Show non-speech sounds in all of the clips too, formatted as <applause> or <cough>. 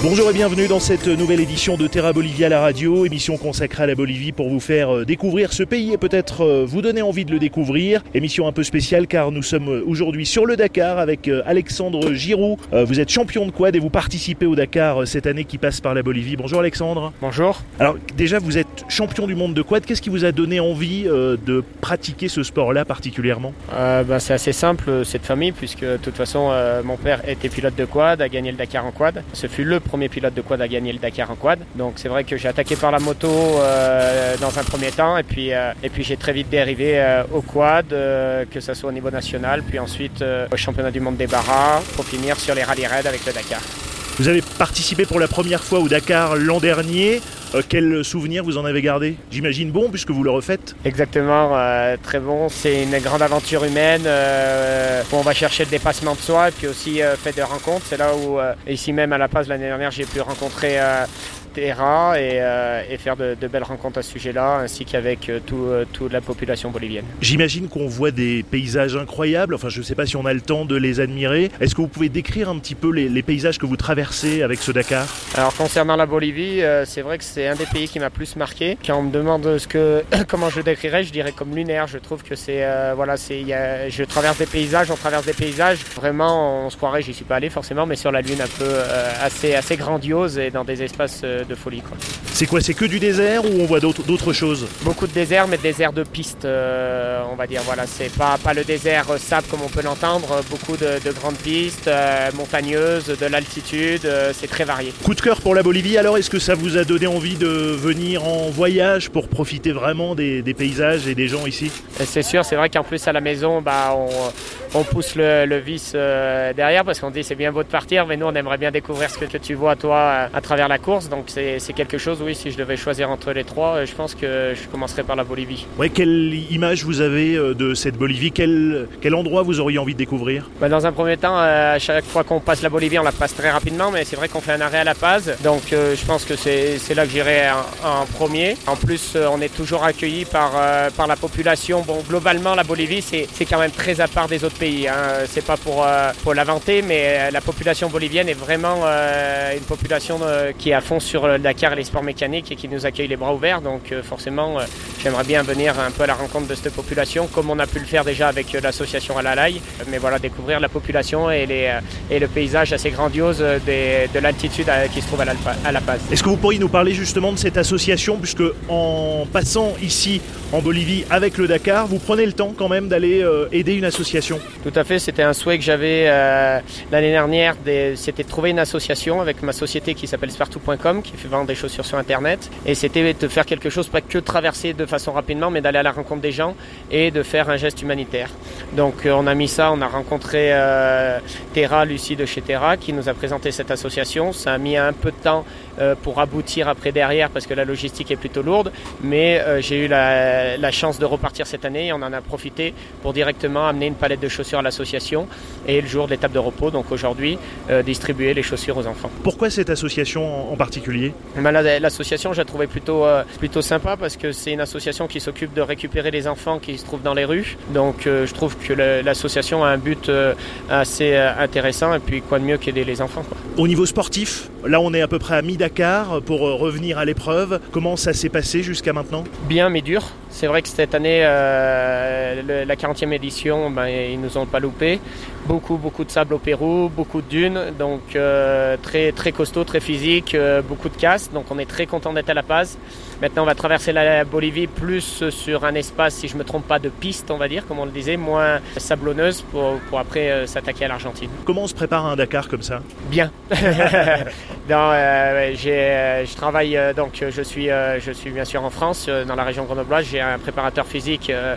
Bonjour et bienvenue dans cette nouvelle édition de Terra Bolivia la radio, émission consacrée à la Bolivie pour vous faire euh, découvrir ce pays et peut-être euh, vous donner envie de le découvrir. Émission un peu spéciale car nous sommes euh, aujourd'hui sur le Dakar avec Alexandre Giroud. Vous êtes champion de quad et vous participez au Dakar cette année qui passe par la Bolivie. Bonjour Alexandre. Bonjour. Alors déjà vous êtes champion du monde de quad, qu'est-ce qui vous a donné envie de pratiquer ce sport-là particulièrement? Bah, C'est assez simple cette famille puisque de toute façon mon père était pilote de quad, a gagné le Dakar en quad. Ce fut le premier pilote de quad à gagner le Dakar en quad. Donc c'est vrai que j'ai attaqué par la moto euh, dans un premier temps et puis, euh, j'ai très vite dérivé euh, au quad, que ce soit au niveau national, puis ensuite au championnat du monde des barras pour finir sur les rallye raids avec le Dakar. Vous avez participé pour la première fois au Dakar l'an dernier. Quel souvenir vous en avez gardé? J'imagine bon puisque vous le refaites. Exactement, très bon. C'est une grande aventure humaine où on va chercher le dépassement de soi et puis aussi fait des rencontres. C'est là où ici même à La Paz l'année dernière j'ai pu rencontrer euh, et, faire de, belles rencontres à ce sujet-là, ainsi qu'avec euh, euh, toute la population bolivienne. J'imagine qu'on voit des paysages incroyables, enfin je ne sais pas si on a le temps de les admirer. Est-ce que vous pouvez décrire un petit peu les, paysages que vous traversez avec ce Dakar? Alors concernant la Bolivie, c'est vrai que c'est un des pays qui m'a plus marqué. Quand on me demande ce que, <coughs> comment je décrirais, je dirais comme lunaire. Je trouve que c'est, voilà, c'est, je traverse des paysages, on traverse des paysages. Vraiment, on se croirait, j'y suis pas allé forcément, mais sur la Lune un peu assez, assez grandiose et dans des espaces de folie. C'est quoi C'est que du désert ou on voit d'autres choses? Beaucoup de désert, mais désert de piste, euh, on va dire. Voilà, c'est pas, pas le désert sable comme on peut l'entendre. Beaucoup de, grandes pistes, euh, montagneuses, de l'altitude. Euh, c'est très varié. Coup de cœur pour la Bolivie. Alors, est-ce que ça vous a donné envie de venir en voyage pour profiter vraiment des, paysages et des gens ici? C'est sûr. C'est vrai qu'en plus à la maison, bah, on, pousse le, vice derrière parce qu'on dit c'est bien beau de partir, mais nous on aimerait bien découvrir ce que, que tu vois toi à travers la course. Donc c'est quelque chose, oui, si je devais choisir entre les trois, euh, je pense que je commencerais par la Bolivie. Ouais, quelle image vous avez euh, de cette Bolivie? Quel, quel endroit vous auriez envie de découvrir? Bah, Dans un premier temps, euh, à chaque fois qu'on passe la Bolivie, on la passe très rapidement, mais c'est vrai qu'on fait un arrêt à La Paz, donc je pense que c'est là que j'irai en, premier. En plus, on est toujours accueilli par, par la population. Bon, globalement, la Bolivie, c'est quand même très à part des autres pays. Hein. C'est pas pour, pour l'inventer, mais la population bolivienne est vraiment une population qui est à fond sur le Dakar et les sports mécaniques et qui nous accueille les bras ouverts. Donc euh, forcément, euh, j'aimerais bien venir un peu à la rencontre de cette population, comme on a pu le faire déjà avec euh, l'association Alalai. Mais voilà, découvrir la population et, les, et le paysage assez grandiose de l'altitude qui se trouve à à la Paz. Est-ce que vous pourriez nous parler justement de cette association, puisque en passant ici en Bolivie avec le Dakar, vous prenez le temps quand même d'aller aider une association? Tout à fait, c'était un souhait que j'avais l'année dernière, c'était de trouver une association avec ma société qui s'appelle spartou.com, qui fait vendre des chaussures sur Internet. Et c'était de faire quelque chose, pas que traverser de façon rapidement, mais d'aller à la rencontre des gens et de faire un geste humanitaire. Donc euh, on a mis ça, on a rencontré euh, Terra, Lucie de chez Terra, qui nous a présenté cette association. Ça a mis un peu de temps euh, pour aboutir après derrière parce que la logistique est plutôt lourde. Mais j'ai eu la, chance de repartir cette année et on en a profité pour directement amener une palette de chaussures à l'association et le jour de l'étape de repos, donc aujourd'hui, distribuer les chaussures aux enfants. Pourquoi cette association en particulier? Ben, L'association, je la trouvais plutôt, plutôt sympa parce que c'est une association qui s'occupe de récupérer les enfants qui se trouvent dans les rues. Donc je trouve que l'association a un but assez intéressant et puis quoi de mieux qu'aider les enfants. Au niveau sportif, là on est à peu près à mi-Dakar pour revenir à l'épreuve. Comment ça s'est passé jusqu'à maintenant? Bien mais dur. C'est vrai que cette année, euh, la 40e édition, ben, ils nous ont pas loupé. Beaucoup, beaucoup de sable au Pérou, beaucoup de dunes, donc euh, très, très costaud, très physique, euh, beaucoup de casse. Donc on est très content d'être à La Paz. Maintenant, on va traverser la Bolivie plus sur un espace, si je ne me trompe pas, de piste, on va dire, comme on le disait, moins sablonneuse pour, pour après s'attaquer à l'Argentine. Comment on se prépare à un Dakar comme ça? Bien. <laughs> je travaille, donc je suis, je suis bien sûr en France, dans la région grenobloise. J'ai un préparateur physique, euh, euh,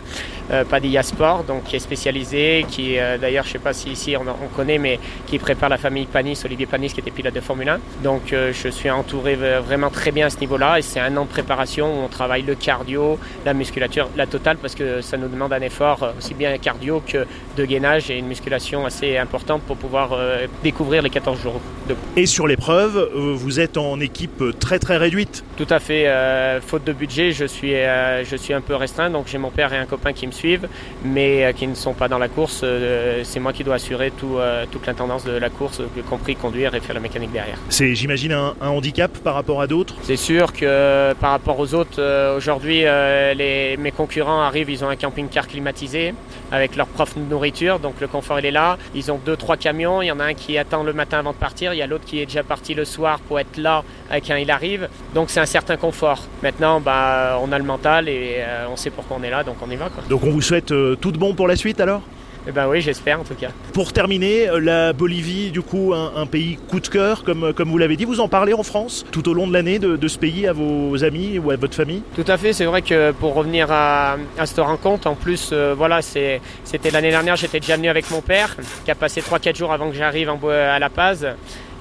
Padilla Sport, donc qui est spécialisé, qui euh, d'ailleurs, je sais pas si ici on, on, connaît, mais qui prépare la famille Panis, Olivier Panis, qui était pilote de Formule 1. Donc je suis entouré vraiment très bien à ce niveau-là, et c'est un an de préparation où on travaille le cardio, la musculature, la totale, parce que ça nous demande un effort aussi bien cardio que de gainage et une musculation assez importante pour pouvoir découvrir les 14 jours de Et sur l'épreuve preuve, vous êtes en équipe très très réduite. Tout à fait. faute de budget, je suis, je suis un peu restreint. Donc j'ai mon père et un copain qui me suivent, mais qui ne sont pas dans la course. c'est moi qui dois assurer tout, toute l'intendance de la course, y compris conduire et faire la mécanique derrière. C'est, j'imagine, un, handicap par rapport à d'autres? C'est sûr que par rapport aux autres, aujourd'hui, mes concurrents arrivent, ils ont un camping-car climatisé avec leur propre nourriture, donc le confort il est là. Ils ont deux, trois camions, il y en a un qui attend le matin avant de partir, il y a l'autre qui est déjà parti le soir pour être là quand il arrive. Donc c'est un certain confort. Maintenant, bah, on a le mental et euh, on sait pourquoi on est là, donc on y va. Quoi. Donc on vous souhaite euh, tout de bon pour la suite alors? Eh ben oui, j'espère en tout cas. Pour terminer, euh, la Bolivie, du coup, un, pays coup de cœur, comme, comme vous l'avez dit. Vous en parlez en France tout au long de l'année de, ce pays à vos amis ou à votre famille? Tout à fait. C'est vrai que pour revenir à, à cette rencontre, en plus, euh, voilà, c'était l'année dernière, j'étais déjà venu avec mon père, qui a passé 3-4 jours avant que j'arrive à La Paz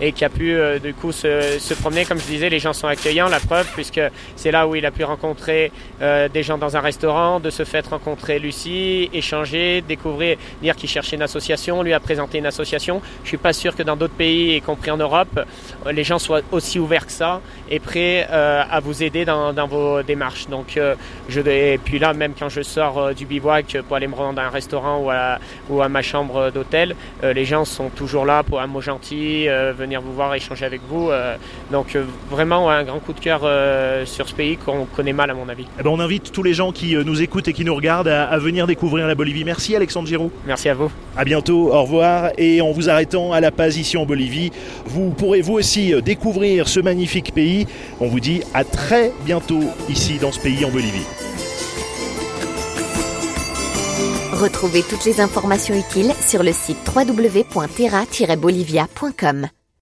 et qui a pu euh, du coup se, promener. Comme je disais, les gens sont accueillants, la preuve, puisque c'est là où il a pu rencontrer euh, des gens dans un restaurant, de se fait rencontrer Lucie, échanger, découvrir, dire qu'il cherchait une association, lui a présenté une association. Je suis pas sûr que dans d'autres pays, y compris en Europe, euh, les gens soient aussi ouverts que ça et prêts à vous aider dans, dans vos démarches. Donc, je, et puis là, même quand je sors du bivouac pour aller me rendre à un restaurant ou à, ou à ma chambre d'hôtel, les gens sont toujours là pour un mot gentil, venir vous voir, échanger avec vous. Euh, donc euh, vraiment un grand coup de cœur euh, sur ce pays qu'on connaît mal à mon avis. Eh ben, on invite tous les gens qui nous écoutent et qui nous regardent à, venir découvrir la Bolivie. Merci Alexandre Giroud. Merci à vous. À bientôt, au revoir. Et en vous arrêtant à La Paz ici en Bolivie, vous pourrez vous aussi découvrir ce magnifique pays. On vous dit à très bientôt ici dans ce pays en Bolivie. Retrouvez toutes les informations utiles sur le site www.terra-bolivia.com.